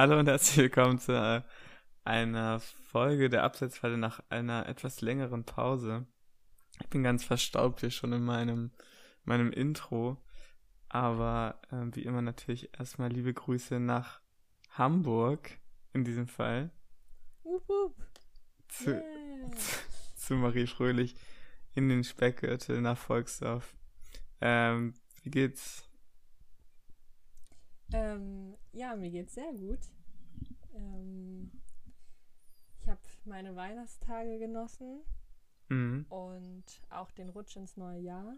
Hallo und herzlich willkommen zu äh, einer Folge der Abseitsfalle nach einer etwas längeren Pause. Ich bin ganz verstaubt hier schon in meinem, meinem Intro. Aber äh, wie immer natürlich erstmal liebe Grüße nach Hamburg in diesem Fall. Wupp, wupp. Zu, Yeah. zu Marie Fröhlich in den Speckgürtel nach Volksdorf. Ähm, wie geht's? Ähm, ja, mir geht's sehr gut. Ähm, ich habe meine Weihnachtstage genossen Mhm. und auch den Rutsch ins neue Jahr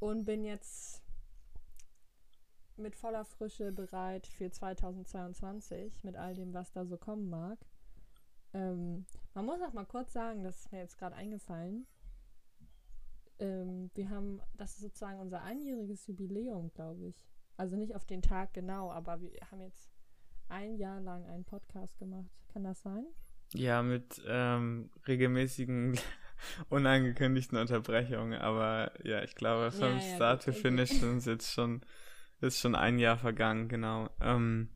und bin jetzt mit voller Frische bereit für 2022 mit all dem, was da so kommen mag. Ähm, man muss auch mal kurz sagen, das ist mir jetzt gerade eingefallen. Ähm, wir haben, das ist sozusagen unser einjähriges Jubiläum, glaube ich. Also nicht auf den Tag genau, aber wir haben jetzt ein Jahr lang einen Podcast gemacht. Kann das sein? Ja, mit ähm, regelmäßigen unangekündigten Unterbrechungen, aber ja, ich glaube, vom Ja, ja, Start to. Finish sind es jetzt schon, ist schon ein Jahr vergangen, genau. Ähm,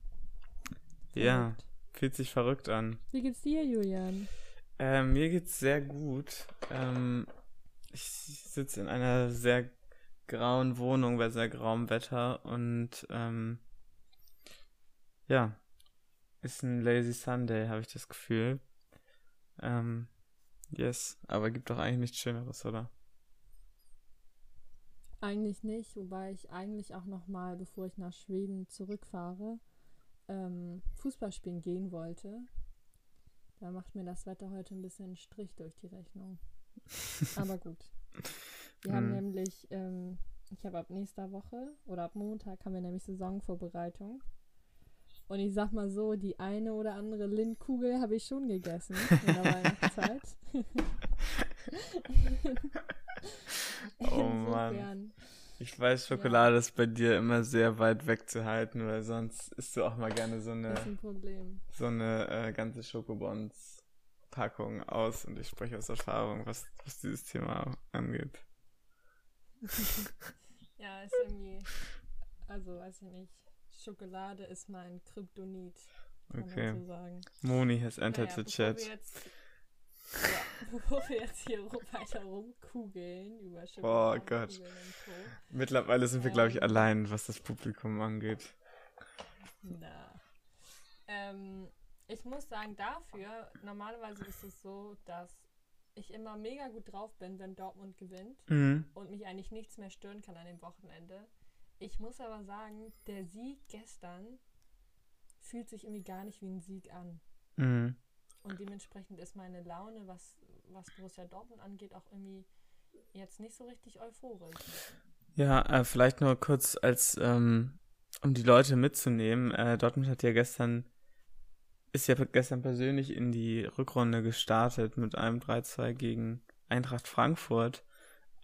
ja, fühlt sich verrückt an. Wie geht's dir, Julian? Ähm, mir geht's sehr gut. Ähm, ich sitze in einer sehr grauen Wohnung bei sehr grauem Wetter und ähm, ja, ist ein Lazy Sunday, habe ich das Gefühl. Ähm, yes, aber gibt doch eigentlich nichts Schöneres, oder? Eigentlich nicht, wobei ich eigentlich auch noch mal, bevor ich nach Schweden zurückfahre, ähm, Fußball spielen gehen wollte. Da macht mir das Wetter heute ein bisschen einen Strich durch die Rechnung. Aber gut. Wir haben Mhm. nämlich, ähm, ich habe ab nächster Woche oder ab Montag haben wir nämlich Saisonvorbereitung. Und ich sag mal so, die eine oder andere Lindkugel habe ich schon gegessen in der Weihnachtszeit. Oh Mann. Ich weiß, Schokolade ist bei dir immer sehr weit wegzuhalten, weil sonst isst du auch mal gerne so eine ein so eine äh, ganze Schokobons-Packung aus und ich spreche aus Erfahrung, was, was dieses Thema angeht. Ja, ist irgendwie, also weiß ich nicht. Schokolade ist mein Kryptonit, kann Okay. man so sagen. Moni has entered Naja, the chat. Wir jetzt, ja, bevor wir jetzt hier weiter rumkugeln über Oh Gott. Schokoladenkugeln und Co. Mittlerweile sind wir, glaube ich, Ähm. allein, was das Publikum angeht. Na. Ähm, ich muss sagen, dafür, normalerweise ist es so, dass ich immer mega gut drauf bin, wenn Dortmund gewinnt Mhm. und mich eigentlich nichts mehr stören kann an dem Wochenende. Ich muss aber sagen, der Sieg gestern fühlt sich irgendwie gar nicht wie ein Sieg an. Mhm. Und dementsprechend ist meine Laune, was, was Borussia Dortmund angeht, auch irgendwie jetzt nicht so richtig euphorisch. Ja, äh, vielleicht nur kurz als, ähm, um die Leute mitzunehmen. Äh, Dortmund hat ja gestern, ist ja gestern persönlich in die Rückrunde gestartet mit einem 3-2 gegen Eintracht Frankfurt.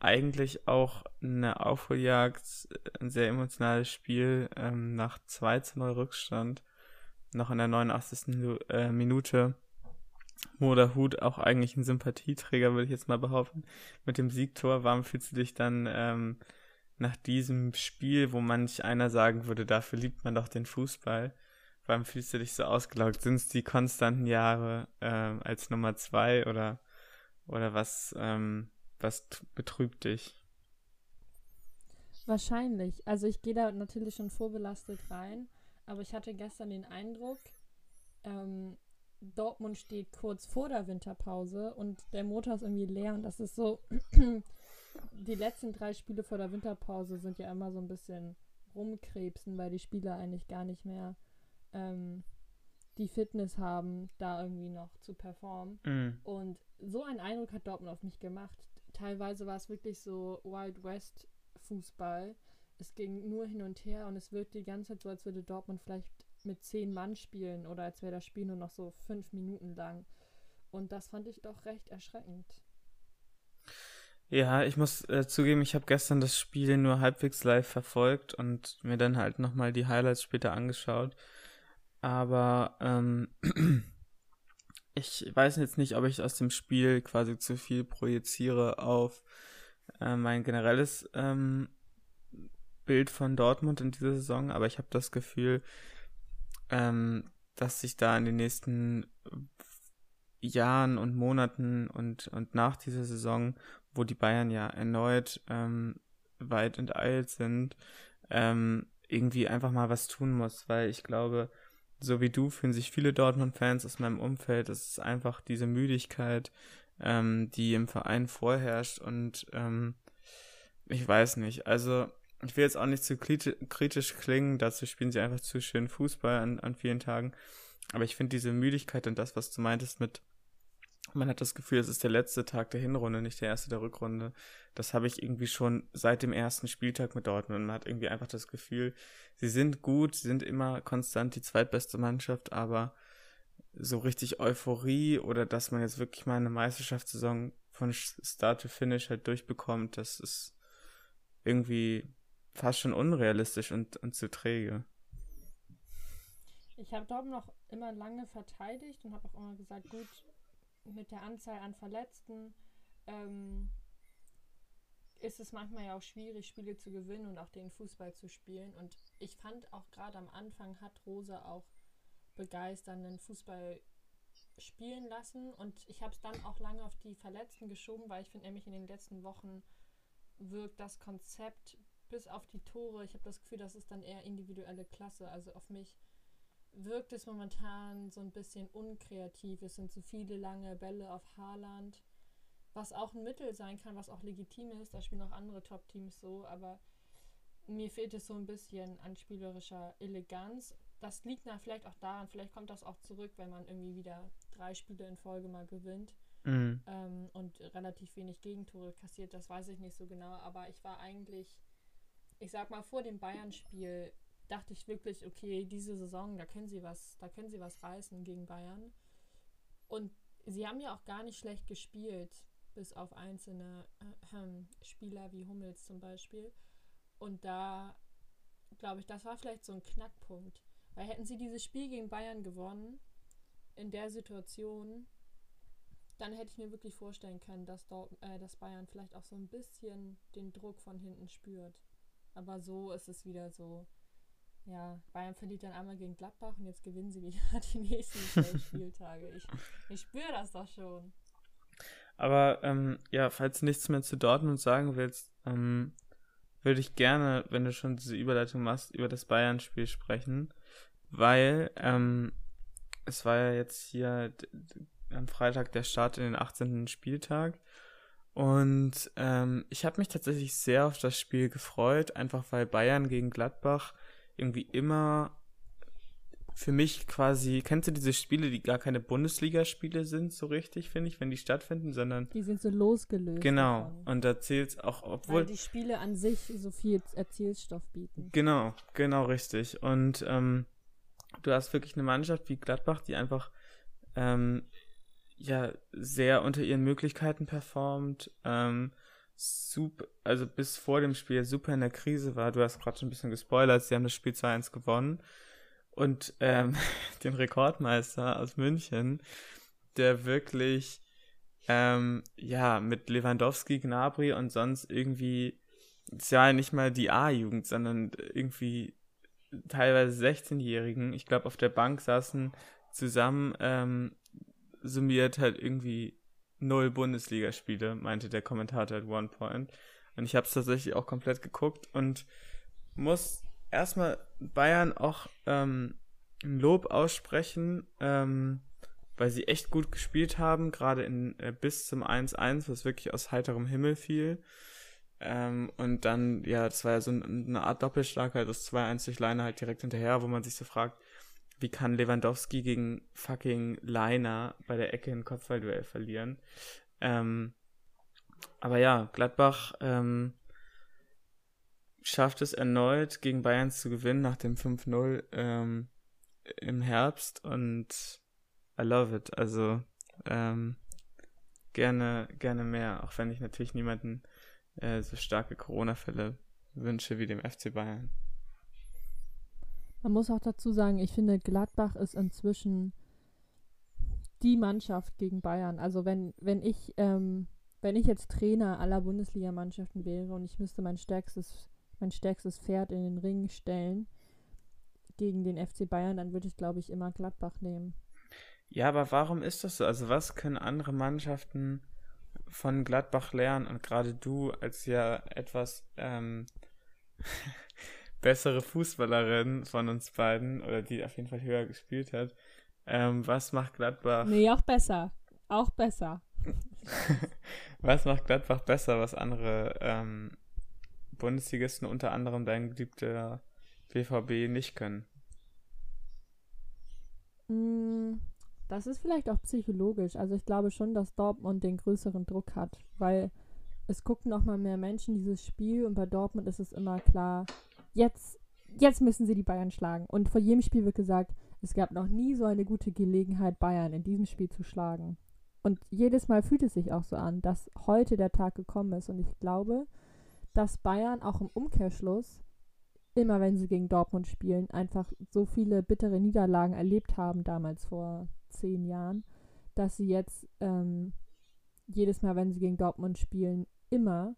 Eigentlich auch eine Aufholjagd, ein sehr emotionales Spiel, ähm, nach 2 zu 0 Rückstand. Noch in der 89. Lu- äh, Minute. Moder Hut auch eigentlich ein Sympathieträger, würde ich jetzt mal behaupten. Mit dem Siegtor, warum fühlst du dich dann, ähm, nach diesem Spiel, wo manch einer sagen würde, dafür liebt man doch den Fußball, warum fühlst du dich so ausgelaugt? Sind es die konstanten Jahre ähm, als Nummer zwei oder oder was ähm, was betrübt dich? Wahrscheinlich. Also ich gehe da natürlich schon vorbelastet rein, aber ich hatte gestern den Eindruck, ähm, Dortmund steht kurz vor der Winterpause und der Motor ist irgendwie leer und das ist so, die letzten drei Spiele vor der Winterpause sind ja immer so ein bisschen rumkrebsen, weil die Spieler eigentlich gar nicht mehr ähm, die Fitness haben, da irgendwie noch zu performen. Mhm. Und so einen Eindruck hat Dortmund auf mich gemacht. Teilweise war es wirklich so Wild West Fußball. Es ging nur hin und her und es wirkt die ganze Zeit so, als würde Dortmund vielleicht mit zehn Mann spielen oder als wäre das Spiel nur noch so fünf Minuten lang. Und das fand ich doch recht erschreckend. Ja, ich muss äh, zugeben, ich habe gestern das Spiel nur halbwegs live verfolgt und mir dann halt nochmal die Highlights später angeschaut. Aber ähm, ich weiß jetzt nicht, ob ich aus dem Spiel quasi zu viel projiziere auf äh, mein generelles ähm, Bild von Dortmund in dieser Saison, aber ich habe das Gefühl, ähm, dass sich da in den nächsten Jahren und Monaten und, und nach dieser Saison, wo die Bayern ja erneut ähm, weit enteilt sind, ähm, irgendwie einfach mal was tun muss, weil ich glaube, so wie du fühlen sich viele Dortmund-Fans aus meinem Umfeld, es ist einfach diese Müdigkeit, ähm, die im Verein vorherrscht und ähm, ich weiß nicht, also ich will jetzt auch nicht zu kritisch klingen, dazu spielen sie einfach zu schön Fußball an, an vielen Tagen, aber ich finde diese Müdigkeit und das, was du meintest mit man hat das Gefühl, es ist der letzte Tag der Hinrunde, nicht der erste der Rückrunde. Das habe ich irgendwie schon seit dem ersten Spieltag mit Dortmund. Man hat irgendwie einfach das Gefühl, sie sind gut, sie sind immer konstant die zweitbeste Mannschaft, aber so richtig Euphorie oder dass man jetzt wirklich mal eine Meisterschaftssaison von Start to Finish halt durchbekommt, das ist irgendwie fast schon unrealistisch und, und zu träge. Ich habe Dortmund noch immer lange verteidigt und habe auch immer gesagt, gut, mit der Anzahl an Verletzten ähm, ist es manchmal ja auch schwierig, Spiele zu gewinnen und auch den Fußball zu spielen. Und ich fand auch gerade am Anfang hat Rosa auch begeisternden Fußball spielen lassen. Und ich habe es dann auch lange auf die Verletzten geschoben, weil ich finde nämlich in den letzten Wochen wirkt das Konzept bis auf die Tore. Ich habe das Gefühl, das ist dann eher individuelle Klasse. Also auf mich wirkt es momentan so ein bisschen unkreativ. Es sind zu viele lange Bälle auf Haaland, was auch ein Mittel sein kann, was auch legitim ist. Da spielen auch andere Top-Teams so, aber mir fehlt es so ein bisschen an spielerischer Eleganz. Das liegt na vielleicht auch daran, vielleicht kommt das auch zurück, wenn man irgendwie wieder drei Spiele in Folge mal gewinnt mhm. ähm, und relativ wenig Gegentore kassiert. Das weiß ich nicht so genau, aber ich war eigentlich, ich sag mal, vor dem Bayern-Spiel dachte ich wirklich, okay, diese Saison, da können sie was, da können sie was reißen gegen Bayern. Und sie haben ja auch gar nicht schlecht gespielt, bis auf einzelne äh, äh, Spieler wie Hummels zum Beispiel. Und da glaube ich, das war vielleicht so ein Knackpunkt. Weil hätten sie dieses Spiel gegen Bayern gewonnen, in der Situation, dann hätte ich mir wirklich vorstellen können, dass, dort, äh, dass Bayern vielleicht auch so ein bisschen den Druck von hinten spürt. Aber so ist es wieder so, ja, Bayern verliert dann einmal gegen Gladbach und jetzt gewinnen sie wieder die nächsten zwei Spieltage. Ich, ich spüre das doch schon. Aber ähm, ja, falls du nichts mehr zu Dortmund sagen willst, ähm, würde ich gerne, wenn du schon diese Überleitung machst, über das Bayern-Spiel sprechen, weil ähm, es war ja jetzt hier am Freitag der Start in den 18. Spieltag und ähm, ich habe mich tatsächlich sehr auf das Spiel gefreut, einfach weil Bayern gegen Gladbach irgendwie immer für mich quasi, kennst du diese Spiele, die gar keine Bundesligaspiele sind, so richtig, finde ich, wenn die stattfinden, sondern. Die sind so losgelöst. Genau. Davon. Und da zählt es auch, obwohl. Weil die Spiele an sich so viel Erzählstoff bieten. Genau, genau richtig. Und ähm, du hast wirklich eine Mannschaft wie Gladbach, die einfach ähm, ja sehr unter ihren Möglichkeiten performt, ähm, super, also bis vor dem Spiel super in der Krise war. Du hast gerade schon ein bisschen gespoilert, sie haben das Spiel 2-1 gewonnen. Und ähm, den Rekordmeister aus München, der wirklich ähm, ja mit Lewandowski, Gnabry und sonst irgendwie ist ja nicht mal die A-Jugend, sondern irgendwie teilweise 16-Jährigen, ich glaube auf der Bank saßen zusammen ähm, summiert halt irgendwie null Bundesligaspiele, meinte der Kommentator at one point. Und ich habe es tatsächlich auch komplett geguckt und muss erstmal Bayern auch ähm, ein Lob aussprechen, ähm, weil sie echt gut gespielt haben, gerade in äh, bis zum 1-1, was wirklich aus heiterem Himmel fiel. Ähm, und dann, ja, das war ja so eine Art Doppelschlag, halt das 2-1 durch Leiner halt direkt hinterher, wo man sich so fragt, wie kann Lewandowski gegen fucking Leiner bei der Ecke in Kopfballduell verlieren? Ähm, aber ja, Gladbach ähm, schafft es erneut, gegen Bayern zu gewinnen nach dem 5-0 ähm, im Herbst und I love it. Also ähm, gerne, gerne mehr, auch wenn ich natürlich niemanden äh, so starke Corona-Fälle wünsche wie dem FC Bayern. Man muss auch dazu sagen, ich finde, Gladbach ist inzwischen die Mannschaft gegen Bayern. Also wenn, wenn ich, ähm, wenn ich jetzt Trainer aller Bundesligamannschaften wäre und ich müsste mein stärkstes, mein stärkstes Pferd in den Ring stellen, gegen den FC Bayern, dann würde ich, glaube ich, immer Gladbach nehmen. Ja, aber warum ist das so? Also was können andere Mannschaften von Gladbach lernen? Und gerade du als ja etwas ähm, bessere Fußballerin von uns beiden, oder die auf jeden Fall höher gespielt hat, ähm, was macht Gladbach? Nee, auch besser. Auch besser. was macht Gladbach besser, was andere ähm, Bundesligisten, unter anderem dein geliebter BVB, nicht können? Mm, das ist vielleicht auch psychologisch. Also ich glaube schon, dass Dortmund den größeren Druck hat, weil es gucken noch mal mehr Menschen dieses Spiel und bei Dortmund ist es immer klar, jetzt, jetzt müssen sie die Bayern schlagen. Und vor jedem Spiel wird gesagt, es gab noch nie so eine gute Gelegenheit, Bayern in diesem Spiel zu schlagen. Und jedes Mal fühlt es sich auch so an, dass heute der Tag gekommen ist. Und ich glaube, dass Bayern auch im Umkehrschluss, immer wenn sie gegen Dortmund spielen, einfach so viele bittere Niederlagen erlebt haben, damals vor zehn Jahren, dass sie jetzt ähm, jedes Mal, wenn sie gegen Dortmund spielen, immer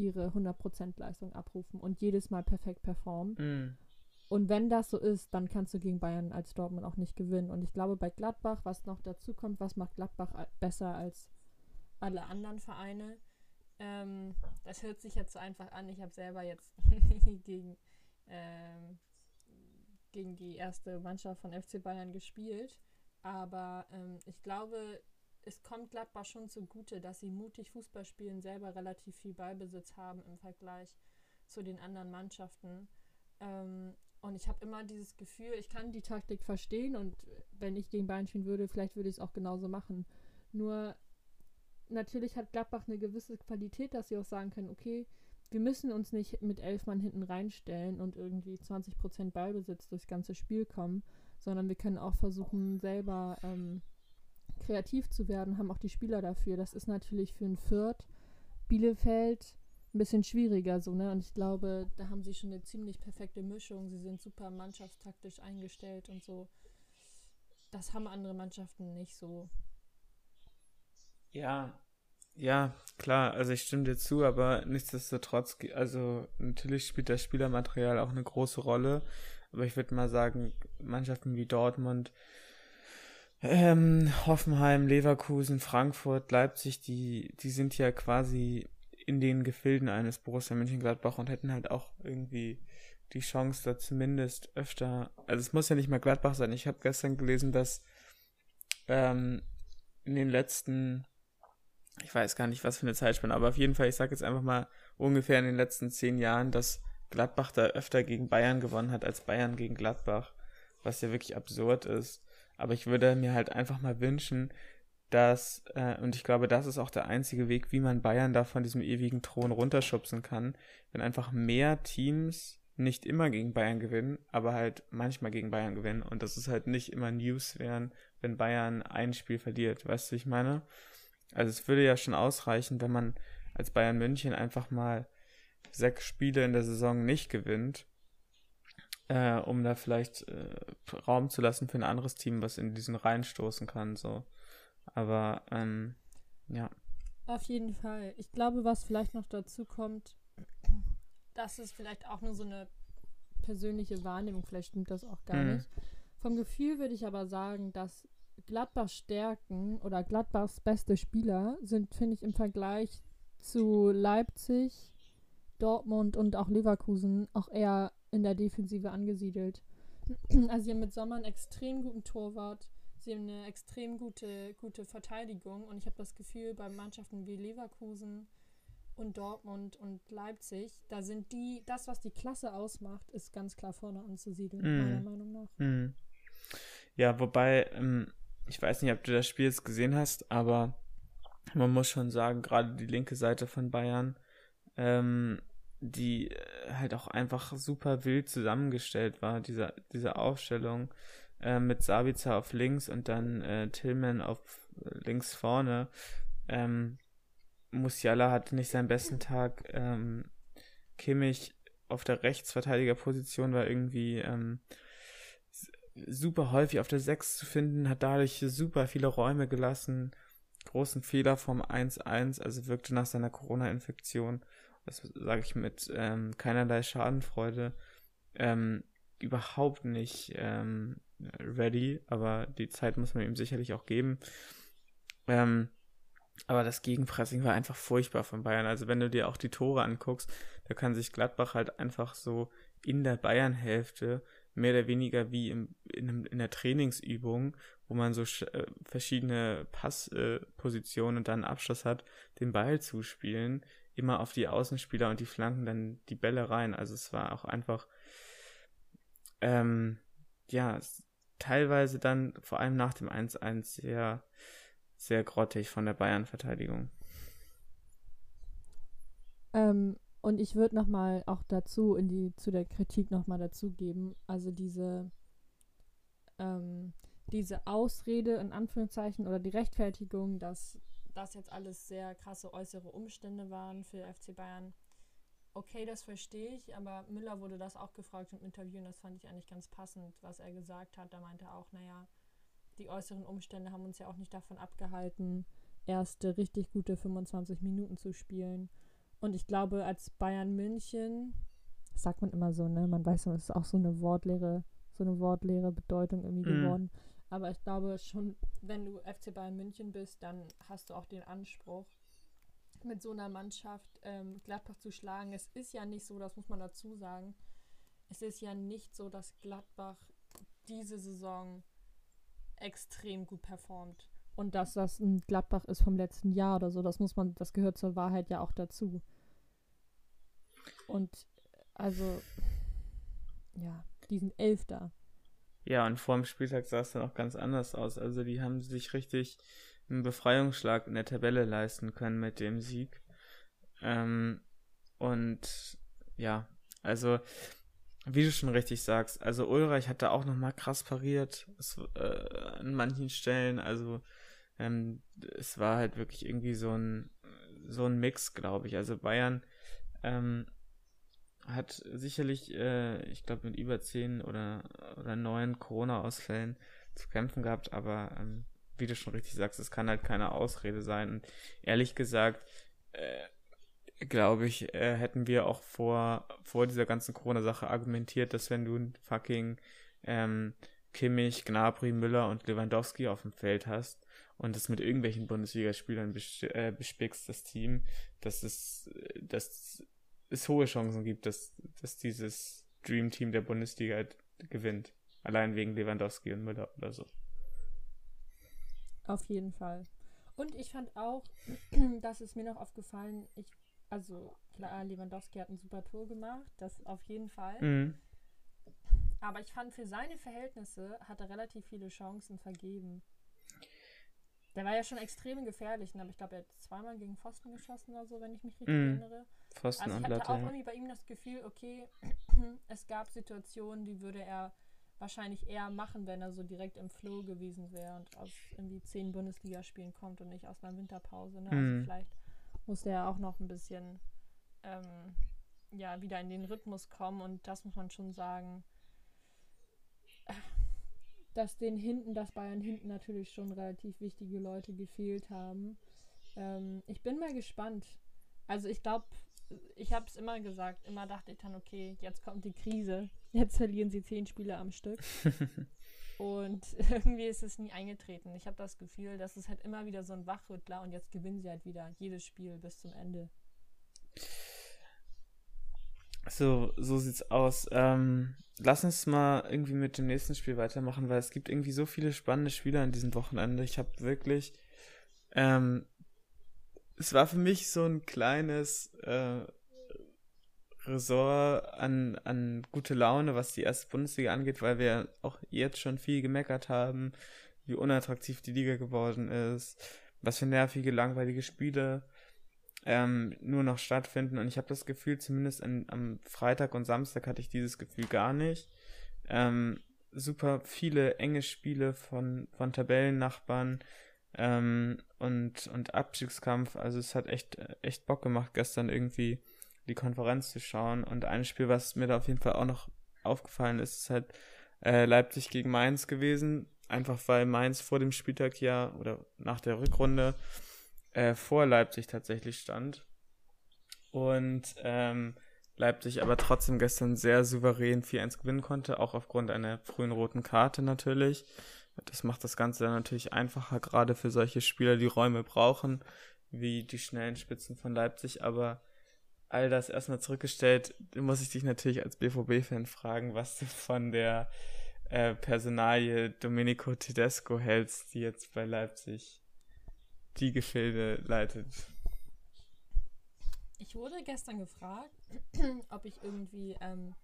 ihre 100% Leistung abrufen und jedes Mal perfekt performen. Mm. Und wenn das so ist, dann kannst du gegen Bayern als Dortmund auch nicht gewinnen. Und ich glaube, bei Gladbach, was noch dazu kommt, was macht Gladbach besser als alle anderen Vereine? Ähm, das hört sich jetzt so einfach an. Ich habe selber jetzt gegen, ähm, gegen die erste Mannschaft von FC Bayern gespielt. Aber ähm, ich glaube, es kommt Gladbach schon zugute, dass sie mutig Fußball spielen, selber relativ viel Ballbesitz haben im Vergleich zu den anderen Mannschaften. Ähm, und ich habe immer dieses Gefühl, ich kann die Taktik verstehen und wenn ich gegen Bayern spielen würde, vielleicht würde ich es auch genauso machen. Nur natürlich hat Gladbach eine gewisse Qualität, dass sie auch sagen können, okay, wir müssen uns nicht mit elf Mann hinten reinstellen und irgendwie 20% Ballbesitz durchs ganze Spiel kommen, sondern wir können auch versuchen, selber ähm, kreativ zu werden, haben auch die Spieler dafür. Das ist natürlich für ein Fürth, Bielefeld, ein bisschen schwieriger so, ne? Und ich glaube, da haben sie schon eine ziemlich perfekte Mischung. Sie sind super mannschaftstaktisch eingestellt und so. Das haben andere Mannschaften nicht so. Ja, ja, klar, also ich stimme dir zu, aber nichtsdestotrotz, also natürlich spielt das Spielermaterial auch eine große Rolle, aber ich würde mal sagen, Mannschaften wie Dortmund, ähm, Hoffenheim, Leverkusen, Frankfurt, Leipzig, die, die sind ja quasi in den Gefilden eines Borussia Mönchengladbach und hätten halt auch irgendwie die Chance, da zumindest öfter. Also es muss ja nicht mehr Gladbach sein. Ich habe gestern gelesen, dass ähm, in den letzten, ich weiß gar nicht, was für eine Zeitspanne, aber auf jeden Fall, ich sage jetzt einfach mal ungefähr in den letzten zehn Jahren, dass Gladbach da öfter gegen Bayern gewonnen hat als Bayern gegen Gladbach, was ja wirklich absurd ist. Aber ich würde mir halt einfach mal wünschen, dass, äh, und ich glaube, das ist auch der einzige Weg, wie man Bayern da von diesem ewigen Thron runterschubsen kann, wenn einfach mehr Teams nicht immer gegen Bayern gewinnen, aber halt manchmal gegen Bayern gewinnen und das ist halt nicht immer News wären, wenn Bayern ein Spiel verliert. Weißt du, ich meine? Also es würde ja schon ausreichen, wenn man als Bayern München einfach mal sechs Spiele in der Saison nicht gewinnt, äh, um da vielleicht äh, Raum zu lassen für ein anderes Team, was in diesen Reihen stoßen kann, so. Aber ähm, ja. Auf jeden Fall. Ich glaube, was vielleicht noch dazu kommt, das ist vielleicht auch nur so eine persönliche Wahrnehmung, vielleicht stimmt das auch gar mhm. nicht. Vom Gefühl würde ich aber sagen, dass Gladbachs Stärken oder Gladbachs beste Spieler sind, finde ich, im Vergleich zu Leipzig, Dortmund und auch Leverkusen auch eher in der Defensive angesiedelt. Also sie haben mit Sommer einen extrem guten Torwart, Sie haben eine extrem gute, gute Verteidigung und ich habe das Gefühl, bei Mannschaften wie Leverkusen und Dortmund und Leipzig, da sind die, das, was die Klasse ausmacht, ist ganz klar vorne anzusiedeln, mm. meiner Meinung nach. Mm. Ja, wobei, ähm, ich weiß nicht, ob du das Spiel jetzt gesehen hast, aber man muss schon sagen, gerade die linke Seite von Bayern, ähm, die äh, halt auch einfach super wild zusammengestellt war, diese, diese Aufstellung äh, mit Sabitzer auf links und dann äh, Tillman auf links vorne. Ähm, Musiala hatte nicht seinen besten Tag. Ähm, Kimmich auf der Rechtsverteidigerposition war irgendwie ähm, super häufig auf der 6 zu finden, hat dadurch super viele Räume gelassen. Großen Fehler vom 1-1, also wirkte nach seiner Corona-Infektion, das sage ich mit ähm, keinerlei Schadenfreude, ähm, überhaupt nicht ähm, ready, aber die Zeit muss man ihm sicherlich auch geben. Ähm, aber das Gegenpressing war einfach furchtbar von Bayern. Also wenn du dir auch die Tore anguckst, da kann sich Gladbach halt einfach so in der Bayern-Hälfte mehr oder weniger wie im, in, in der Trainingsübung, wo man so äh, verschiedene Passpositionen äh, und dann Abschluss hat, den Ball zuspielen, immer auf die Außenspieler und die Flanken dann die Bälle rein. Also es war auch einfach, ähm, ja, teilweise dann vor allem nach dem 1-1 sehr, sehr grottig von der Bayern-Verteidigung. Ähm, und ich würde nochmal auch dazu, in die, zu der Kritik nochmal dazu geben, also diese, ähm, diese Ausrede in Anführungszeichen oder die Rechtfertigung, dass das jetzt alles sehr krasse äußere Umstände waren für FC Bayern. Okay, das verstehe ich, aber Müller wurde das auch gefragt im Interview und das fand ich eigentlich ganz passend, was er gesagt hat. Da meinte er auch, naja, die äußeren Umstände haben uns ja auch nicht davon abgehalten, erste richtig gute 25 Minuten zu spielen. Und ich glaube, als Bayern München, sagt man immer so, ne? Man weiß, es ist auch so eine wortleere, so eine wortleere Bedeutung irgendwie mhm. geworden. Aber ich glaube schon, wenn du FC Bayern München bist, dann hast du auch den Anspruch, mit so einer Mannschaft ähm, Gladbach zu schlagen. Es ist ja nicht so, das muss man dazu sagen. Es ist ja nicht so, dass Gladbach diese Saison extrem gut performt. Und dass das ein Gladbach ist vom letzten Jahr oder so, das muss man, das gehört zur Wahrheit ja auch dazu. Und also, ja, diesen Elfter. Ja, und vor dem Spieltag sah es dann auch ganz anders aus. Also die haben sich richtig einen Befreiungsschlag in der Tabelle leisten können mit dem Sieg. Ähm, und ja, also wie du schon richtig sagst, also Ulreich hat da auch nochmal krass pariert es, äh, an manchen Stellen. Also ähm, es war halt wirklich irgendwie so ein so ein Mix, glaube ich. Also Bayern ähm, hat sicherlich, äh, ich glaube, mit über zehn oder, oder neun Corona-Ausfällen zu kämpfen gehabt, aber ähm, wie du schon richtig sagst, es kann halt keine Ausrede sein. Und ehrlich gesagt, äh, glaube ich, äh, hätten wir auch vor, vor dieser ganzen Corona-Sache argumentiert, dass wenn du fucking ähm, Kimmich, Gnabry, Müller und Lewandowski auf dem Feld hast und es mit irgendwelchen Bundesligaspielern bes äh, bespickst, das Team, dass es, dass es hohe Chancen gibt, dass, dass dieses Dream Team der Bundesliga halt gewinnt. Allein wegen Lewandowski und Müller oder so. Auf jeden Fall. Und ich fand auch, das ist mir noch aufgefallen, ich, also klar, Lewandowski hat ein super Tor gemacht, das auf jeden Fall. Mhm. Aber ich fand, für seine Verhältnisse hat er relativ viele Chancen vergeben. Der war ja schon extrem gefährlich, ne? aber ich glaube, er hat zweimal gegen Pfosten geschossen oder so, wenn ich mich richtig mm. erinnere. Pfosten also ich hatte auch irgendwie bei ihm das Gefühl, okay, es gab Situationen, die würde er wahrscheinlich eher machen, wenn er so direkt im Flow gewesen wäre und aus irgendwie zehn Bundesligaspielen kommt und nicht aus einer Winterpause. Ne? Also mm. vielleicht musste er auch noch ein bisschen ähm, ja, wieder in den Rhythmus kommen und das muss man schon sagen dass den hinten, dass Bayern hinten natürlich schon relativ wichtige Leute gefehlt haben. Ähm, ich bin mal gespannt. Also ich glaube, ich habe es immer gesagt, immer dachte ich dann, okay, jetzt kommt die Krise, jetzt verlieren sie zehn Spiele am Stück. und irgendwie ist es nie eingetreten. Ich habe das Gefühl, dass es halt immer wieder so ein Wachrüttler und jetzt gewinnen sie halt wieder jedes Spiel bis zum Ende. So, so sieht's aus. Ähm, lass uns mal irgendwie mit dem nächsten Spiel weitermachen, weil es gibt irgendwie so viele spannende Spiele an diesem Wochenende. Ich habe wirklich, ähm, es war für mich so ein kleines äh, Resort an, an gute Laune, was die erste Bundesliga angeht, weil wir auch jetzt schon viel gemeckert haben, wie unattraktiv die Liga geworden ist, was für nervige, langweilige Spiele ähm, nur noch stattfinden. Und ich habe das Gefühl, zumindest an, am Freitag und Samstag hatte ich dieses Gefühl gar nicht. Ähm, super viele enge Spiele von, von Tabellennachbarn ähm, und, und Abstiegskampf. Also es hat echt, echt Bock gemacht, gestern irgendwie die Konferenz zu schauen. Und ein Spiel, was mir da auf jeden Fall auch noch aufgefallen ist, ist halt äh, Leipzig gegen Mainz gewesen. Einfach weil Mainz vor dem Spieltag ja oder nach der Rückrunde äh, vor Leipzig tatsächlich stand. Und ähm, Leipzig aber trotzdem gestern sehr souverän 4-1 gewinnen konnte, auch aufgrund einer frühen roten Karte natürlich. Das macht das Ganze dann natürlich einfacher, gerade für solche Spieler, die Räume brauchen, wie die schnellen Spitzen von Leipzig. Aber all das erstmal zurückgestellt, muss ich dich natürlich als BVB-Fan fragen, was du von der äh, Personalie Domenico Tedesco hältst, die jetzt bei Leipzig die Gefilde leitet. Ich wurde gestern gefragt, ob ich irgendwie, ähm,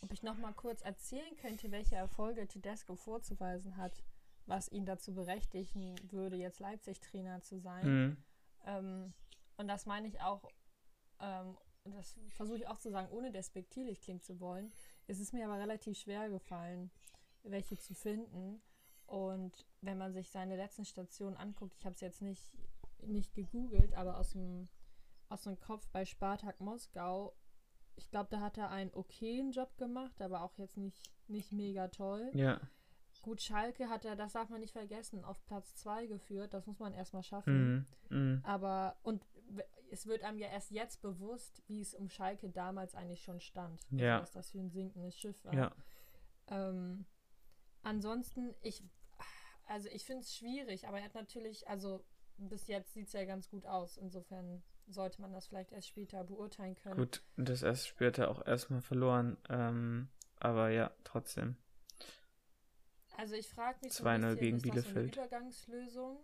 ob ich noch mal kurz erzählen könnte, welche Erfolge Tedesco vorzuweisen hat, was ihn dazu berechtigen würde, jetzt Leipzig-Trainer zu sein. Mhm. Ähm, und das meine ich auch, ähm, das versuche ich auch zu sagen, ohne despektierlich klingen zu wollen. Es ist mir aber relativ schwer gefallen, welche zu finden. Und wenn man sich seine letzten Stationen anguckt, ich habe es jetzt nicht, nicht gegoogelt, aber aus dem aus dem Kopf bei Spartak Moskau. Ich glaube, da hat er einen okayen Job gemacht, aber auch jetzt nicht, nicht mega toll. Ja. Gut, Schalke hat er, das darf man nicht vergessen, auf Platz 2 geführt. Das muss man erstmal schaffen. Mm, mm. Aber, und es wird einem ja erst jetzt bewusst, wie es um Schalke damals eigentlich schon stand. Also, ja. Was das für ein sinkendes Schiff war. Ja. Ähm, ansonsten, ich, also ich finde es schwierig, aber er hat natürlich, also bis jetzt sieht es ja ganz gut aus. Insofern sollte man das vielleicht erst später beurteilen können. Gut, das erst später auch erstmal verloren. Ähm, aber ja, trotzdem. Also ich frage mich so ein bisschen, gegen ist Bielefeld. das eine Übergangslösung?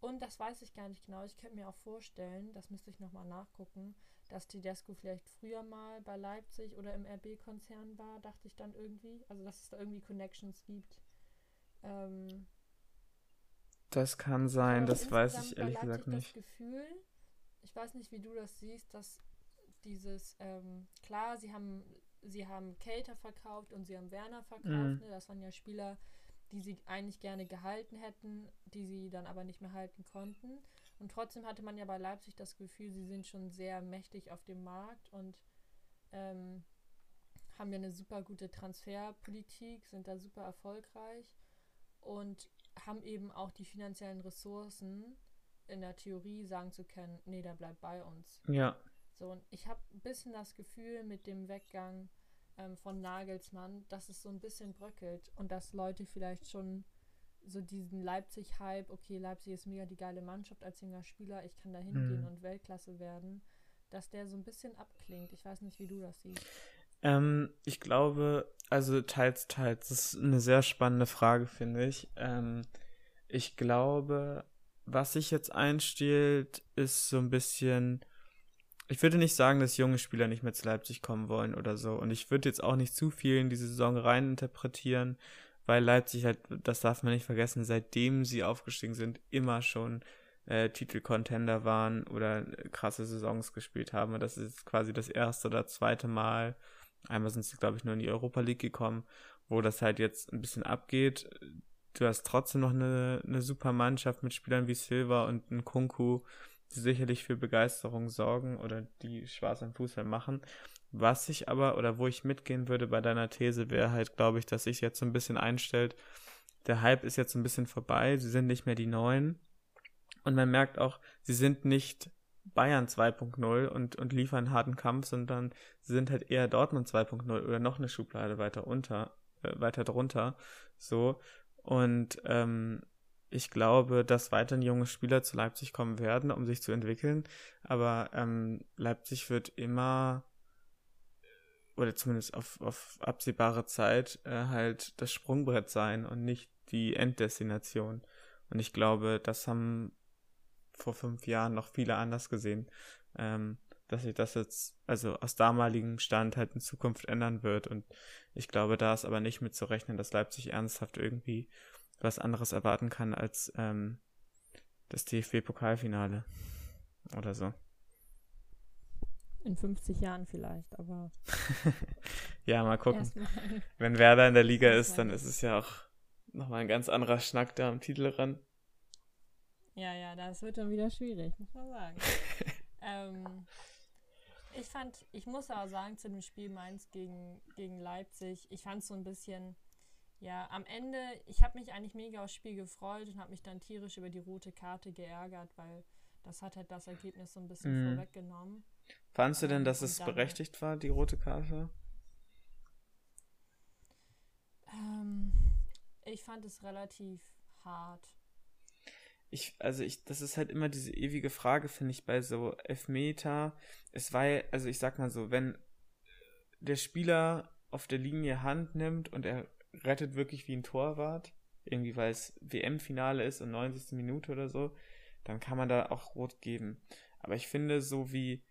Und das weiß ich gar nicht genau. Ich könnte mir auch vorstellen, das müsste ich nochmal nachgucken, dass Tedesco vielleicht früher mal bei Leipzig oder im RB-Konzern war, dachte ich dann irgendwie. Also dass es da irgendwie Connections gibt. Ähm, das kann sein, das weiß ich ehrlich gesagt nicht. Das Gefühl, ich weiß nicht, wie du das siehst, dass dieses, ähm, klar, sie haben, sie haben Cater verkauft und sie haben Werner verkauft, mhm. ne? das waren ja Spieler, die sie eigentlich gerne gehalten hätten, die sie dann aber nicht mehr halten konnten. Und trotzdem hatte man ja bei Leipzig das Gefühl, sie sind schon sehr mächtig auf dem Markt und ähm, haben ja eine super gute Transferpolitik, sind da super erfolgreich und haben eben auch die finanziellen Ressourcen, in der Theorie sagen zu können, nee, der bleibt bei uns. Ja. So, und ich habe ein bisschen das Gefühl mit dem Weggang ähm, von Nagelsmann, dass es so ein bisschen bröckelt und dass Leute vielleicht schon so diesen Leipzig-Hype, okay, Leipzig ist mega die geile Mannschaft als junger Spieler, ich kann da hingehen mhm. und Weltklasse werden, dass der so ein bisschen abklingt. Ich weiß nicht, wie du das siehst. Ähm, ich glaube, also teils, teils. Das ist eine sehr spannende Frage, finde ich. Ähm, ich glaube, was sich jetzt einstiehlt, ist so ein bisschen. Ich würde nicht sagen, dass junge Spieler nicht mehr zu Leipzig kommen wollen oder so. Und ich würde jetzt auch nicht zu viel in diese Saison reininterpretieren, weil Leipzig halt, das darf man nicht vergessen, seitdem sie aufgestiegen sind, immer schon äh, Titelcontender waren oder krasse Saisons gespielt haben. Und das ist quasi das erste oder zweite Mal. Einmal sind sie, glaube ich, nur in die Europa League gekommen, wo das halt jetzt ein bisschen abgeht du hast trotzdem noch eine, eine super Mannschaft mit Spielern wie Silva und ein Kunku, die sicherlich für Begeisterung sorgen oder die Spaß am Fußball machen. Was ich aber, oder wo ich mitgehen würde bei deiner These, wäre halt, glaube ich, dass sich jetzt so ein bisschen einstellt, der Hype ist jetzt ein bisschen vorbei, sie sind nicht mehr die Neuen. Und man merkt auch, sie sind nicht Bayern 2.0 und, und liefern harten Kampf, sondern sie sind halt eher Dortmund 2.0 oder noch eine Schublade weiter unter, äh, weiter drunter. So. Und ähm, ich glaube, dass weiterhin junge Spieler zu Leipzig kommen werden, um sich zu entwickeln. Aber ähm, Leipzig wird immer, oder zumindest auf, auf absehbare Zeit, äh, halt das Sprungbrett sein und nicht die Enddestination. Und ich glaube, das haben vor fünf Jahren noch viele anders gesehen, ähm, dass sich das jetzt, also aus damaligem Stand halt in Zukunft ändern wird. Und ich glaube, da ist aber nicht mit zu rechnen, dass Leipzig ernsthaft irgendwie was anderes erwarten kann als ähm, das DFB-Pokalfinale oder so. In 50 Jahren vielleicht, aber. ja, mal gucken. Erstmal. Wenn Werder in der Liga ist, dann ist es ja auch nochmal ein ganz anderer Schnack da am Titel ran. Ja, ja, das wird dann wieder schwierig, muss man sagen. ähm, ich fand, ich muss aber sagen, zu dem Spiel Mainz gegen, gegen Leipzig, ich fand es so ein bisschen ja, am Ende, ich habe mich eigentlich mega aufs Spiel gefreut und habe mich dann tierisch über die rote Karte geärgert, weil das hat halt das Ergebnis so ein bisschen mhm. vorweggenommen. Fandest du denn, dass es berechtigt war, die rote Karte? Ähm, ich fand es relativ hart. Ich, also ich, das ist halt immer diese ewige Frage, finde ich, bei so Elfmeter. Es war also ich sag mal so, wenn der Spieler auf der Linie Hand nimmt und er rettet wirklich wie ein Torwart, irgendwie weil es WM-Finale ist und 90. Minute oder so, dann kann man da auch rot geben. Aber ich finde, so wie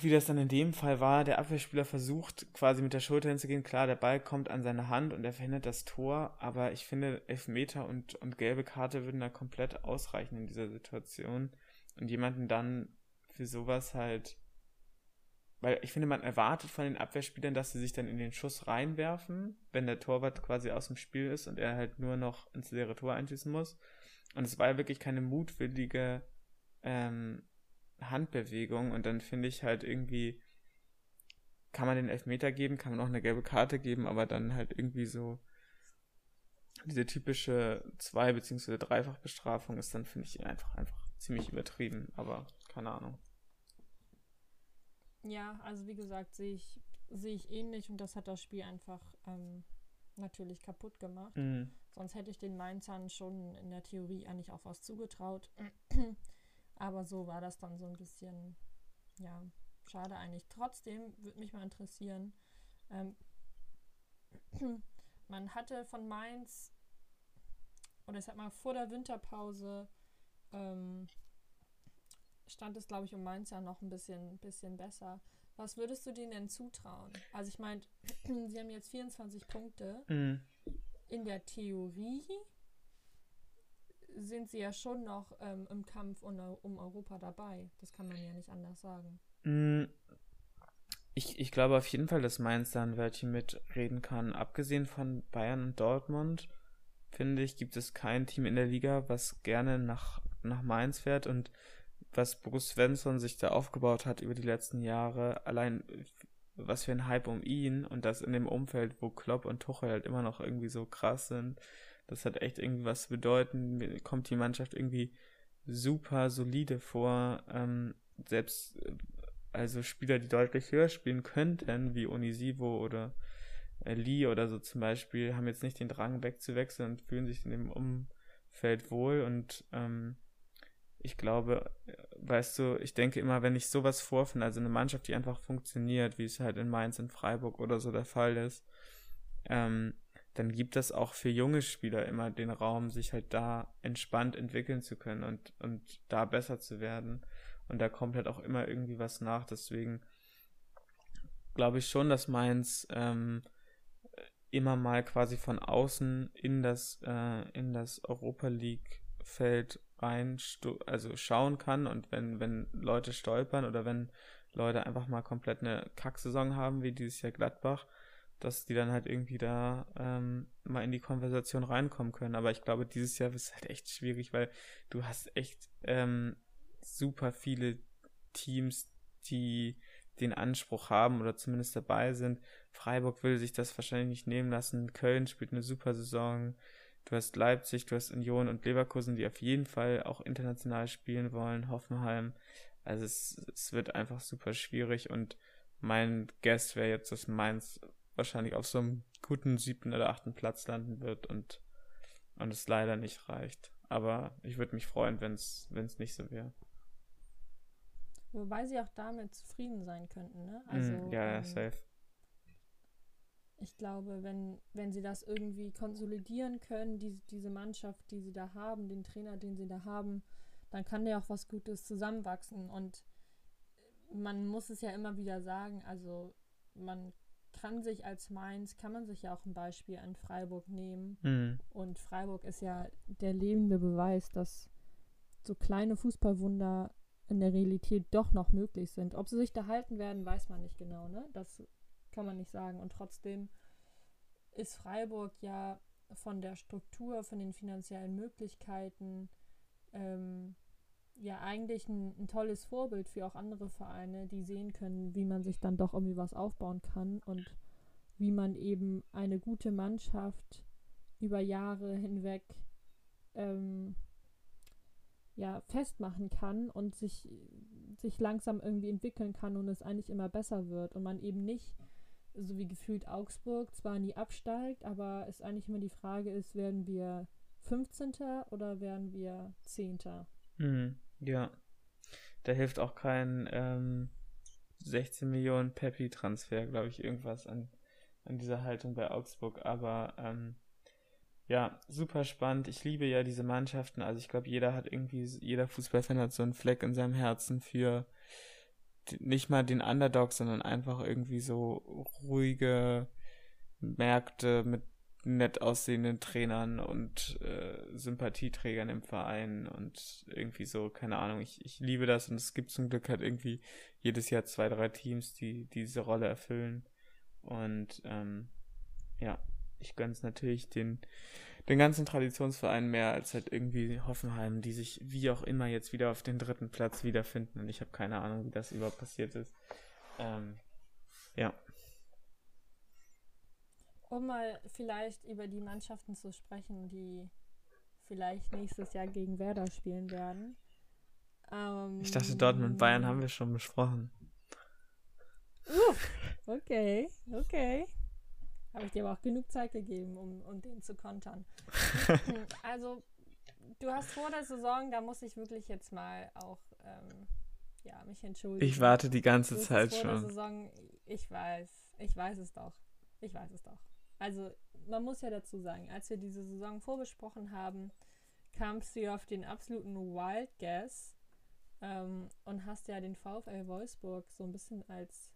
wie das dann in dem Fall war, der Abwehrspieler versucht quasi mit der Schulter hinzugehen. Klar, der Ball kommt an seine Hand und er verhindert das Tor, aber ich finde, Elfmeter und, und gelbe Karte würden da komplett ausreichen in dieser Situation. Und jemanden dann für sowas halt, weil ich finde, man erwartet von den Abwehrspielern, dass sie sich dann in den Schuss reinwerfen, wenn der Torwart quasi aus dem Spiel ist und er halt nur noch ins leere Tor einschießen muss. Und es war ja wirklich keine mutwillige ähm, Handbewegung und dann finde ich halt irgendwie, kann man den Elfmeter geben, kann man auch eine gelbe Karte geben, aber dann halt irgendwie so diese typische Zwei- bzw. Dreifachbestrafung ist dann, finde ich, einfach, einfach ziemlich übertrieben, aber keine Ahnung. Ja, also wie gesagt, sehe ich, sehe ich ähnlich und das hat das Spiel einfach ähm, natürlich kaputt gemacht. Mhm. Sonst hätte ich den Mainzern schon in der Theorie eigentlich auch was zugetraut. Aber so war das dann so ein bisschen, ja, schade eigentlich. Trotzdem würde mich mal interessieren, ähm, man hatte von Mainz, oder ich sag mal, vor der Winterpause ähm, stand es, glaube ich, um Mainz ja noch ein bisschen, bisschen besser. Was würdest du denen denn zutrauen? Also ich meine, sie haben jetzt 24 Punkte. Mhm. In der Theorie sind sie ja schon noch ähm, im Kampf um, um, Europa dabei. Das kann man ja nicht anders sagen. Mm, ich, ich glaube auf jeden Fall, dass Mainz da ein Wörtchen mitreden kann. Abgesehen von Bayern und Dortmund, finde ich, gibt es kein Team in der Liga, was gerne nach, nach Mainz fährt und was Bruce Svensson sich da aufgebaut hat über die letzten Jahre, allein was für ein Hype um ihn und das in dem Umfeld, wo Klopp und Tuchel halt immer noch irgendwie so krass sind, das hat echt irgendwie was zu bedeuten. Kommt die Mannschaft irgendwie super solide vor. Ähm, selbst äh, also Spieler, die deutlich höher spielen könnten, wie Onisivo oder äh, Lee oder so zum Beispiel, haben jetzt nicht den Drang wegzuwechseln und fühlen sich in dem Umfeld wohl. Und ähm, ich glaube, äh, weißt du, ich denke immer, wenn ich sowas vorfinde, also eine Mannschaft, die einfach funktioniert, wie es halt in Mainz, in Freiburg oder so der Fall ist, ähm, dann gibt das auch für junge Spieler immer den Raum, sich halt da entspannt entwickeln zu können und, und da besser zu werden. Und da kommt halt auch immer irgendwie was nach. Deswegen glaube ich schon, dass Mainz ähm, immer mal quasi von außen in das, äh, in das Europa League Feld rein, also schauen kann und wenn, wenn Leute stolpern oder wenn Leute einfach mal komplett eine Kacksaison haben, wie dieses Jahr Gladbach, dass die dann halt irgendwie da ähm, mal in die Konversation reinkommen können. Aber ich glaube, dieses Jahr ist halt echt schwierig, weil du hast echt ähm, super viele Teams, die den Anspruch haben oder zumindest dabei sind. Freiburg will sich das wahrscheinlich nicht nehmen lassen. Köln spielt eine super Saison. Du hast Leipzig, du hast Union und Leverkusen, die auf jeden Fall auch international spielen wollen. Hoffenheim. Also es, es wird einfach super schwierig und mein Guest wäre jetzt, dass Mainz wahrscheinlich auf so einem guten siebten oder achten Platz landen wird und, und es leider nicht reicht. Aber ich würde mich freuen, wenn es nicht so wäre. Wobei sie auch damit zufrieden sein könnten, ne? Mm, also, mm, ja, ja, ähm, safe. Ich glaube, wenn, wenn sie das irgendwie konsolidieren können, die, diese Mannschaft, die sie da haben, den Trainer, den sie da haben, dann kann der auch was Gutes zusammenwachsen. Und man muss es ja immer wieder sagen, also man kann sich als Mainz, kann man sich ja auch ein Beispiel an Freiburg nehmen. Mhm. Und Freiburg ist ja der lebende Beweis, dass so kleine Fußballwunder in der Realität doch noch möglich sind. Ob sie sich da halten werden, weiß man nicht genau, ne? Das kann man nicht sagen. Und trotzdem ist Freiburg ja von der Struktur, von den finanziellen Möglichkeiten ähm, ja eigentlich ein, ein, tolles Vorbild für auch andere Vereine, die sehen können, wie man sich dann doch irgendwie was aufbauen kann und wie man eben eine gute Mannschaft über Jahre hinweg ähm, ja, festmachen kann und sich sich langsam irgendwie entwickeln kann und es eigentlich immer besser wird und man eben nicht, so wie gefühlt Augsburg, zwar nie absteigt, aber es eigentlich immer die Frage ist, werden wir 15. oder werden wir 10. Mhm, ja. Da hilft auch kein ähm, 16 Millionen Peppi-Transfer, glaube ich, irgendwas an, an dieser Haltung bei Augsburg. Aber ähm, ja, super spannend. Ich liebe ja diese Mannschaften. Also ich glaube, jeder hat irgendwie, jeder Fußballfan hat so einen Fleck in seinem Herzen für nicht mal den Underdog, sondern einfach irgendwie so ruhige Märkte mit nett aussehenden Trainern und äh, Sympathieträgern im Verein und irgendwie so, keine Ahnung, ich, ich liebe das und es gibt zum Glück halt irgendwie jedes Jahr zwei, drei Teams, die, die diese Rolle erfüllen. Und ähm, ja, ich gönn's natürlich den, den ganzen Traditionsvereinen mehr als halt irgendwie Hoffenheim, die sich wie auch immer jetzt wieder auf den dritten Platz wiederfinden. Und ich habe keine Ahnung, wie das überhaupt passiert ist. Ähm, ja. Um mal vielleicht über die Mannschaften zu sprechen, die vielleicht nächstes Jahr gegen Werder spielen werden. Ähm, ich dachte, Dortmund und Bayern haben wir schon besprochen. Uh, okay, okay. Habe ich dir aber auch genug Zeit gegeben, um, um den zu kontern. also, du hast vor der Saison, da muss ich wirklich jetzt mal auch ähm, ja, mich entschuldigen. Ich warte die ganze Zeit vor schon. Der Saison, ich weiß, ich weiß es doch. Ich weiß es doch. Also, man muss ja dazu sagen, als wir diese Saison vorbesprochen haben, kamst du ja auf den absoluten Wild Guess ähm, und hast ja den VfL Wolfsburg so ein bisschen als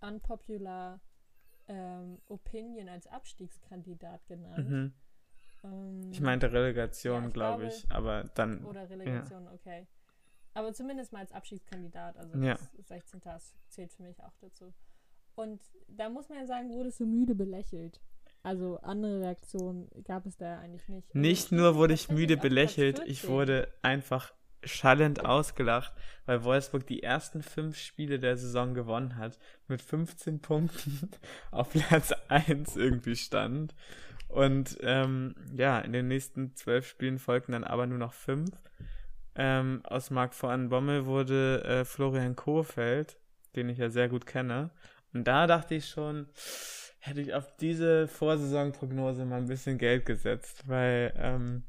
unpopular ähm, Opinion als Abstiegskandidat genannt. Mhm. Ähm, ich meinte Relegation, ja, glaube ich, aber dann. Oder Relegation, ja. okay. Aber zumindest mal als Abstiegskandidat, also ja. 16. zählt für mich auch dazu. Und da muss man ja sagen, wurde es so müde belächelt. Also andere Reaktionen gab es da eigentlich nicht. Also nicht nur wurde ich müde belächelt, ich wurde einfach schallend ausgelacht, weil Wolfsburg die ersten fünf Spiele der Saison gewonnen hat, mit 15 Punkten auf Platz 1 irgendwie stand. Und ähm, ja, in den nächsten zwölf Spielen folgten dann aber nur noch fünf. Ähm, aus Marc von Bommel wurde äh, Florian Kohfeldt, den ich ja sehr gut kenne. Und da dachte ich schon, hätte ich auf diese Vorsaisonprognose mal ein bisschen Geld gesetzt, weil ähm,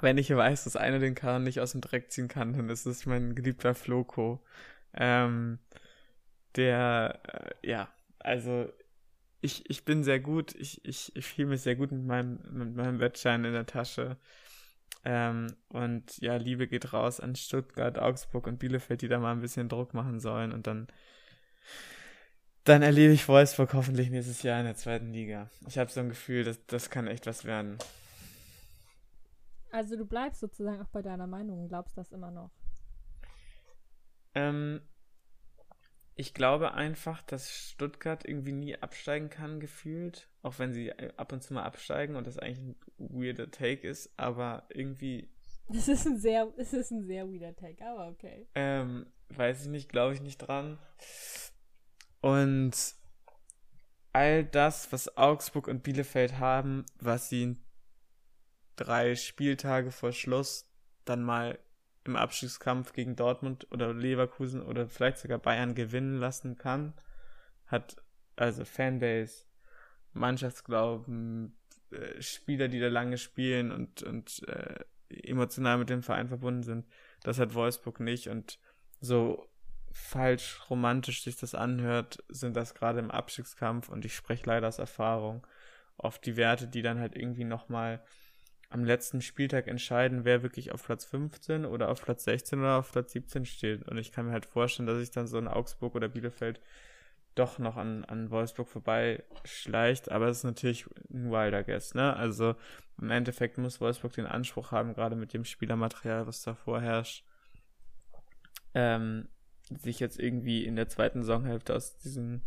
wenn ich weiß, dass einer den Karren nicht aus dem Dreck ziehen kann, dann ist es mein geliebter Floco. Ähm, der, äh, ja, also ich, ich bin sehr gut, ich, ich, ich fühle mich sehr gut mit meinem, mit meinem Wettschein in der Tasche. Ähm, und ja, Liebe geht raus an Stuttgart, Augsburg und Bielefeld, die da mal ein bisschen Druck machen sollen. Und dann, dann erlebe ich Wolfsburg hoffentlich nächstes Jahr in der zweiten Liga. Ich habe so ein Gefühl, dass das kann echt was werden. Also du bleibst sozusagen auch bei deiner Meinung und glaubst das immer noch. Ähm, ich glaube einfach, dass Stuttgart irgendwie nie absteigen kann, gefühlt. Auch wenn sie ab und zu mal absteigen und das eigentlich ein weirder Take ist, aber irgendwie. Das ist ein sehr, es ist ein sehr weirder Take, aber okay. Ähm, weiß ich nicht, glaube ich nicht dran. Und all das, was Augsburg und Bielefeld haben, was sie drei Spieltage vor Schluss dann mal im Abstiegskampf gegen Dortmund oder Leverkusen oder vielleicht sogar Bayern gewinnen lassen kann, hat also Fanbase, Mannschaftsglauben, äh, Spieler, die da lange spielen und, und äh, emotional mit dem Verein verbunden sind. Das hat Wolfsburg nicht und so falsch romantisch sich das anhört, sind das gerade im Abstiegskampf und ich spreche leider aus Erfahrung oft die Werte, die dann halt irgendwie nochmal am letzten Spieltag entscheiden, wer wirklich auf Platz 15 oder auf Platz 16 oder auf Platz 17 steht. Und ich kann mir halt vorstellen, dass sich dann so in Augsburg oder Bielefeld doch noch an, an Wolfsburg vorbeischleicht, aber es ist natürlich ein wilder Guess, ne? Also im Endeffekt muss Wolfsburg den Anspruch haben, gerade mit dem Spielermaterial, was da vorherrscht, ähm, sich jetzt irgendwie in der zweiten Saisonhälfte aus diesen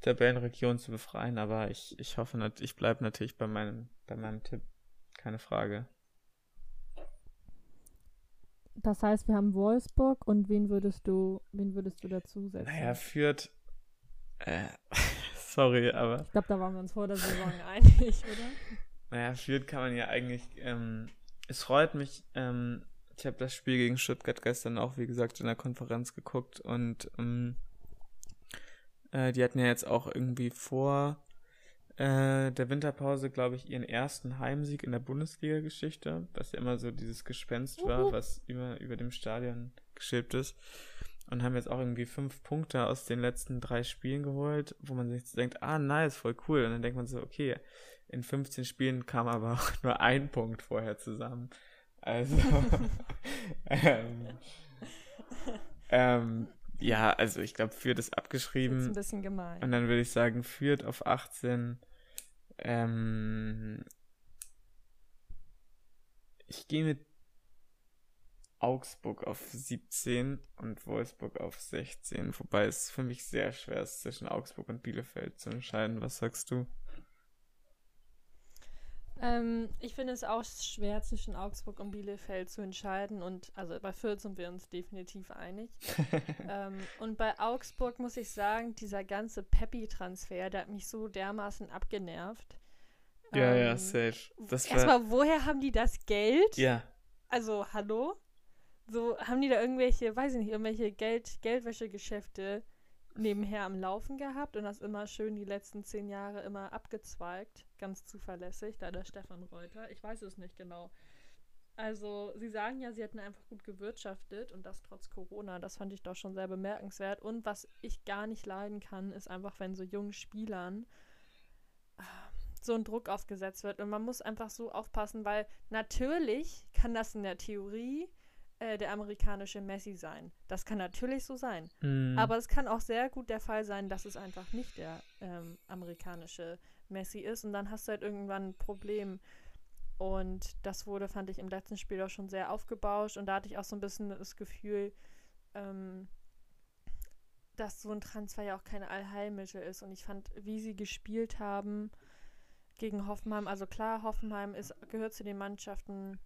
Tabellenregionen zu befreien, aber ich, ich hoffe, ich bleibe natürlich bei meinem, bei meinem Tipp keine Frage. Das heißt, wir haben Wolfsburg und wen würdest du, wen würdest du dazusetzen? Naja, führt. Äh, sorry, aber. Ich glaube, da waren wir uns vor der Saison einig, oder? Naja, führt kann man ja eigentlich. Ähm, es freut mich. Ähm, ich habe das Spiel gegen Stuttgart gestern auch, wie gesagt, in der Konferenz geguckt und ähm, äh, die hatten ja jetzt auch irgendwie vor äh, der Winterpause, glaube ich, ihren ersten Heimsieg in der Bundesliga-Geschichte, was ja immer so dieses Gespenst war, was immer über dem Stadion geschilbt ist. Und haben jetzt auch irgendwie fünf Punkte aus den letzten drei Spielen geholt, wo man sich denkt, ah, nice, voll cool. Und dann denkt man so, okay, in 15 Spielen kam aber auch nur ein Punkt vorher zusammen. Also, ähm, ähm, ja, also ich glaube, Fürth ist abgeschrieben. Ist ein bisschen gemein. Und dann würde ich sagen, Fürth auf 18. Ähm, ich gehe mit Augsburg auf 17 und Wolfsburg auf 16. Wobei es für mich sehr schwer ist, zwischen Augsburg und Bielefeld zu entscheiden. Was sagst du? Ähm, ich finde es auch schwer zwischen Augsburg und Bielefeld zu entscheiden und also bei Fürth sind wir uns definitiv einig. ähm, und bei Augsburg muss ich sagen, dieser ganze Peppi-Transfer, der hat mich so dermaßen abgenervt. Ja, ähm, ja, safe. Erstmal, woher haben die das Geld? Ja. Also, hallo? So, haben die da irgendwelche, weiß ich nicht, irgendwelche Geld, Geldwäschegeschäfte nebenher am Laufen gehabt und das immer schön die letzten zehn Jahre immer abgezweigt. Ganz zuverlässig, da der Stefan Reuter. Ich weiß es nicht genau. Also, sie sagen ja, sie hätten einfach gut gewirtschaftet und das trotz Corona. Das fand ich doch schon sehr bemerkenswert. Und was ich gar nicht leiden kann, ist einfach, wenn so jungen Spielern äh, so ein Druck aufgesetzt wird. Und man muss einfach so aufpassen, weil natürlich kann das in der Theorie äh, der amerikanische Messi sein. Das kann natürlich so sein. Mhm. Aber es kann auch sehr gut der Fall sein, dass es einfach nicht der ähm, amerikanische Messi ist. Und dann hast du halt irgendwann ein Problem. Und das wurde, fand ich, im letzten Spiel auch schon sehr aufgebauscht. Und da hatte ich auch so ein bisschen das Gefühl, ähm, dass so ein Transfer ja auch kein Allheilmittel ist. Und ich fand, wie sie gespielt haben gegen Hoffenheim, also klar, Hoffenheim ist, gehört zu den Mannschaften,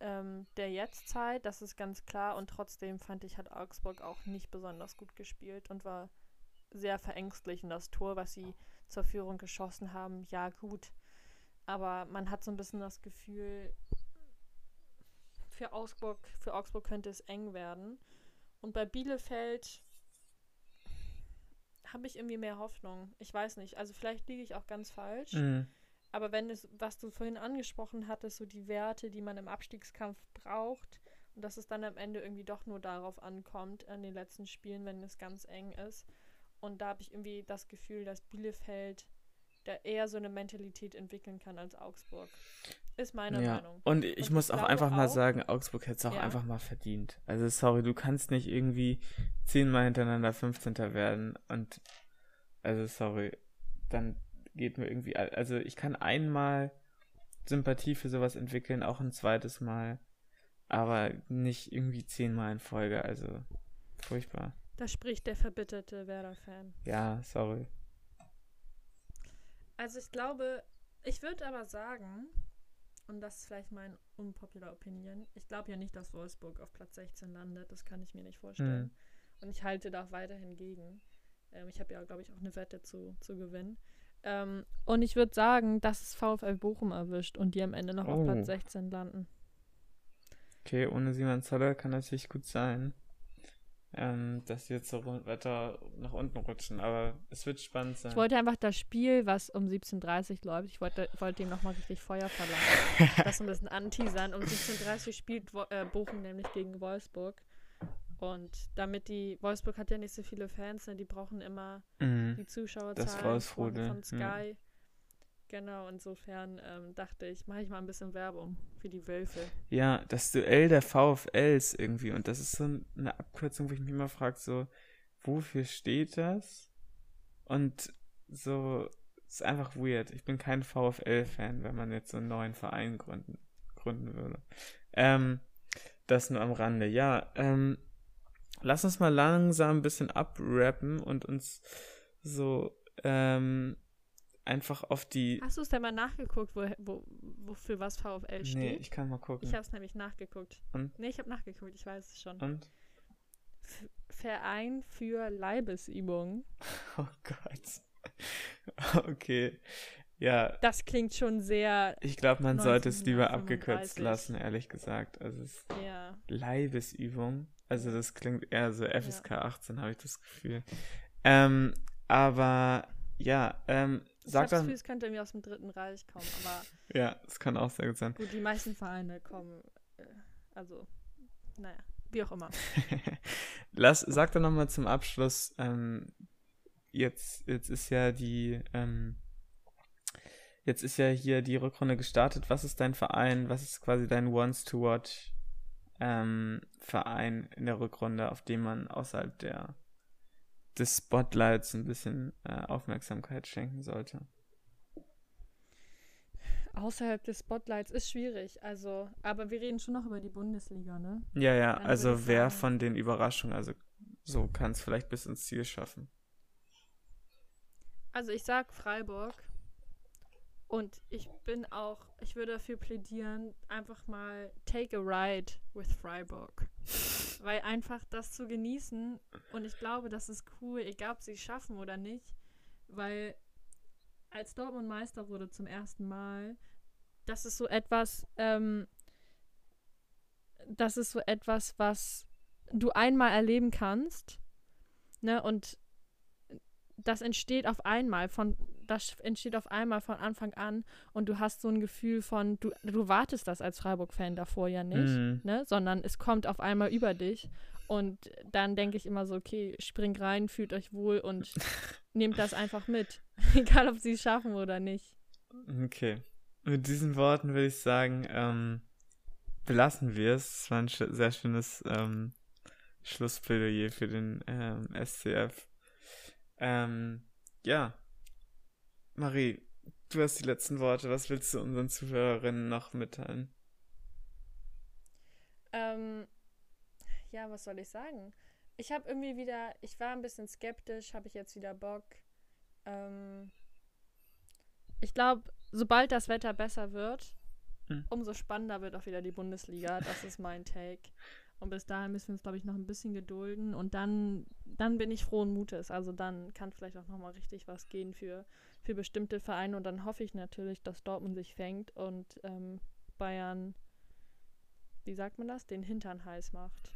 ähm, der Jetztzeit, das ist ganz klar. Und trotzdem fand ich, hat Augsburg auch nicht besonders gut gespielt und war sehr verängstlich. Und das Tor, was sie zur Führung geschossen haben, ja gut. Aber man hat so ein bisschen das Gefühl, für Augsburg, für Augsburg könnte es eng werden. Und bei Bielefeld habe ich irgendwie mehr Hoffnung. Ich weiß nicht. Also vielleicht liege ich auch ganz falsch. Mhm. Aber wenn es, was du vorhin angesprochen hattest, so die Werte, die man im Abstiegskampf braucht, und dass es dann am Ende irgendwie doch nur darauf ankommt, an den letzten Spielen, wenn es ganz eng ist. Und da habe ich irgendwie das Gefühl, dass Bielefeld da eher so eine Mentalität entwickeln kann als Augsburg. Ist meine ja. Meinung. Und ich und muss ich auch einfach auch, mal sagen, Augsburg hätte es auch ja. einfach mal verdient. Also sorry, du kannst nicht irgendwie zehnmal hintereinander 15. werden und also sorry, dann geht mir irgendwie, also ich kann einmal Sympathie für sowas entwickeln, auch ein zweites Mal, aber nicht irgendwie zehnmal in Folge, also furchtbar. Da spricht der verbitterte Werder-Fan. Ja, sorry. Also ich glaube, ich würde aber sagen, und das ist vielleicht mein unpopular Opinion, ich glaube ja nicht, dass Wolfsburg auf Platz 16 landet, das kann ich mir nicht vorstellen. Hm. Und ich halte da auch weiterhin gegen. Ähm, ich habe ja, glaube ich, auch eine Wette zu, zu gewinnen. Ähm, und ich würde sagen, dass es VfL Bochum erwischt und die am Ende noch oh. auf Platz 16 landen. Okay, ohne Simon Zoller kann das nicht gut sein, ähm, dass die jetzt so weiter nach unten rutschen. Aber es wird spannend sein. Ich wollte einfach das Spiel, was um 17.30 Uhr läuft, ich wollte, wollte ihm nochmal richtig Feuer verlangen. das ein bisschen anteasern. Um 17.30 Uhr spielt äh, Bochum nämlich gegen Wolfsburg. Und damit die, Wolfsburg hat ja nicht so viele Fans, ne? die brauchen immer mhm. die Zuschauerzahlen von, von Sky. Ja. Genau, insofern ähm, dachte ich, mache ich mal ein bisschen Werbung für die Wölfe. Ja, das Duell der VfLs irgendwie. Und das ist so eine Abkürzung, wo ich mich immer frage, so, wofür steht das? Und so, ist einfach weird. Ich bin kein VfL-Fan, wenn man jetzt so einen neuen Verein gründen, gründen würde. Ähm, das nur am Rande. Ja, ähm, lass uns mal langsam ein bisschen abrappen und uns so ähm, einfach auf die. Hast du es denn mal nachgeguckt, wo, wo, wofür was VfL steht? Nee, ich kann mal gucken. Ich habe es nämlich nachgeguckt. Und? Nee, ich habe nachgeguckt, ich weiß es schon. Und? F Verein für Leibesübungen. Oh Gott. okay. Ja. Das klingt schon sehr. Ich glaube, man sollte es lieber 1935. abgekürzt lassen, ehrlich gesagt. Also es ist Ja. Leibesübung. Also das klingt eher so FSK 18, habe ich das Gefühl. Ähm, aber ja, ähm, Ich sag habe das dann. Gefühl, es könnte irgendwie aus dem Dritten Reich kommen, aber Ja, das kann auch sehr gut sein. gut, die meisten Vereine kommen. Äh, also, naja, wie auch immer. Lass, sag doch nochmal zum Abschluss, ähm, jetzt, jetzt ist ja die, ähm, jetzt ist ja hier die Rückrunde gestartet. Was ist dein Verein? Was ist quasi dein Wants to Watch ähm, Verein in der Rückrunde, auf den man außerhalb der des Spotlights ein bisschen äh, Aufmerksamkeit schenken sollte? Außerhalb des Spotlights ist schwierig, also, aber wir reden schon noch über die Bundesliga, ne? Ja, ja, Dann also wer sagen- von den Überraschungen, also so kann es vielleicht bis ins Ziel schaffen. Also ich sag Freiburg und ich bin auch, ich würde dafür plädieren, einfach mal take a ride with Freiburg. Weil einfach das zu genießen und ich glaube, das ist cool, egal ob sie es schaffen oder nicht, weil als Dortmund Meister wurde zum ersten Mal, das ist so etwas, ähm, das ist so etwas, was du einmal erleben kannst, ne, und das entsteht auf einmal von das entsteht auf einmal von Anfang an und du hast so ein Gefühl von du du wartest das als Freiburg-Fan davor ja nicht, Mhm. ne, sondern es kommt auf einmal über dich und dann denke ich immer so okay springt rein fühlt euch wohl und nehmt das einfach mit egal ob sie es schaffen oder nicht Okay. Mit diesen Worten würde ich sagen, ähm, belassen wir es. Es war ein sch sehr schönes ähm, Schlussplädoyer für den ähm, SCF. Ähm, ja. Marie, du hast die letzten Worte. Was willst du unseren Zuhörerinnen noch mitteilen? Ähm, ja, was soll ich sagen? Ich habe irgendwie wieder, ich war ein bisschen skeptisch, habe ich jetzt wieder Bock. Ähm, ich glaube, sobald das Wetter besser wird, Hm. umso spannender wird auch wieder die Bundesliga. Das ist mein Take. Und bis dahin müssen wir uns, glaube ich, noch ein bisschen gedulden. Und dann, dann bin ich frohen Mutes. Also dann kann vielleicht auch nochmal richtig was gehen für, für bestimmte Vereine. Und dann hoffe ich natürlich, dass Dortmund sich fängt und ähm, Bayern, wie sagt man das, den Hintern heiß macht.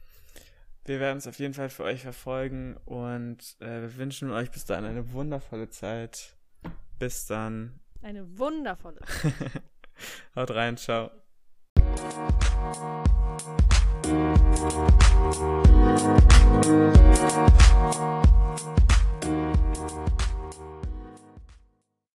Wir werden es auf jeden Fall für euch verfolgen und äh, wir wünschen euch bis dahin eine wundervolle Zeit. Bis dann. Eine wundervolle. Haut rein, ciao. Thank you.